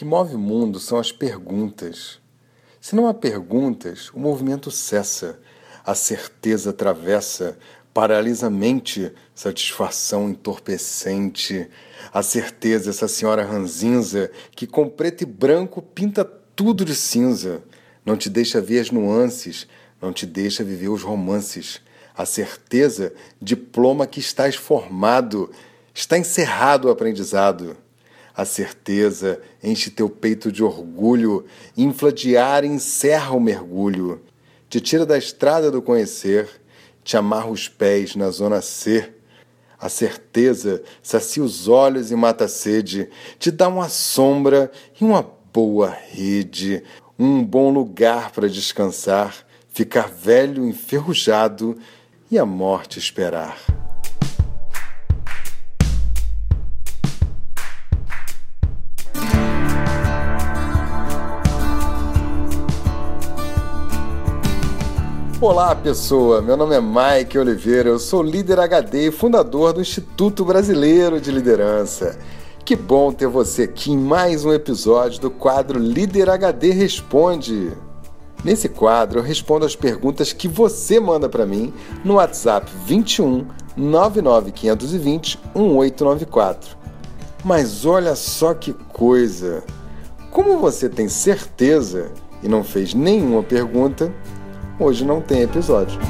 que move o mundo são as perguntas. Se não há perguntas, o movimento cessa, a certeza atravessa, paralisa a mente, satisfação entorpecente, a certeza, essa senhora ranzinza, que com preto e branco pinta tudo de cinza, não te deixa ver as nuances, não te deixa viver os romances. A certeza, diploma que estás formado, está encerrado o aprendizado. A certeza enche teu peito de orgulho, infla de ar e encerra o mergulho. Te tira da estrada do conhecer, te amarra os pés na zona C. A certeza sacia os olhos e mata a sede, te dá uma sombra e uma boa rede, um bom lugar para descansar, ficar velho enferrujado e a morte esperar. Olá, pessoa. Meu nome é Mike Oliveira. Eu sou líder HD e fundador do Instituto Brasileiro de Liderança. Que bom ter você aqui em mais um episódio do quadro Líder HD Responde. Nesse quadro, eu respondo as perguntas que você manda para mim no WhatsApp 21 99520 1894. Mas olha só que coisa! Como você tem certeza e não fez nenhuma pergunta, hoje não tem episódio.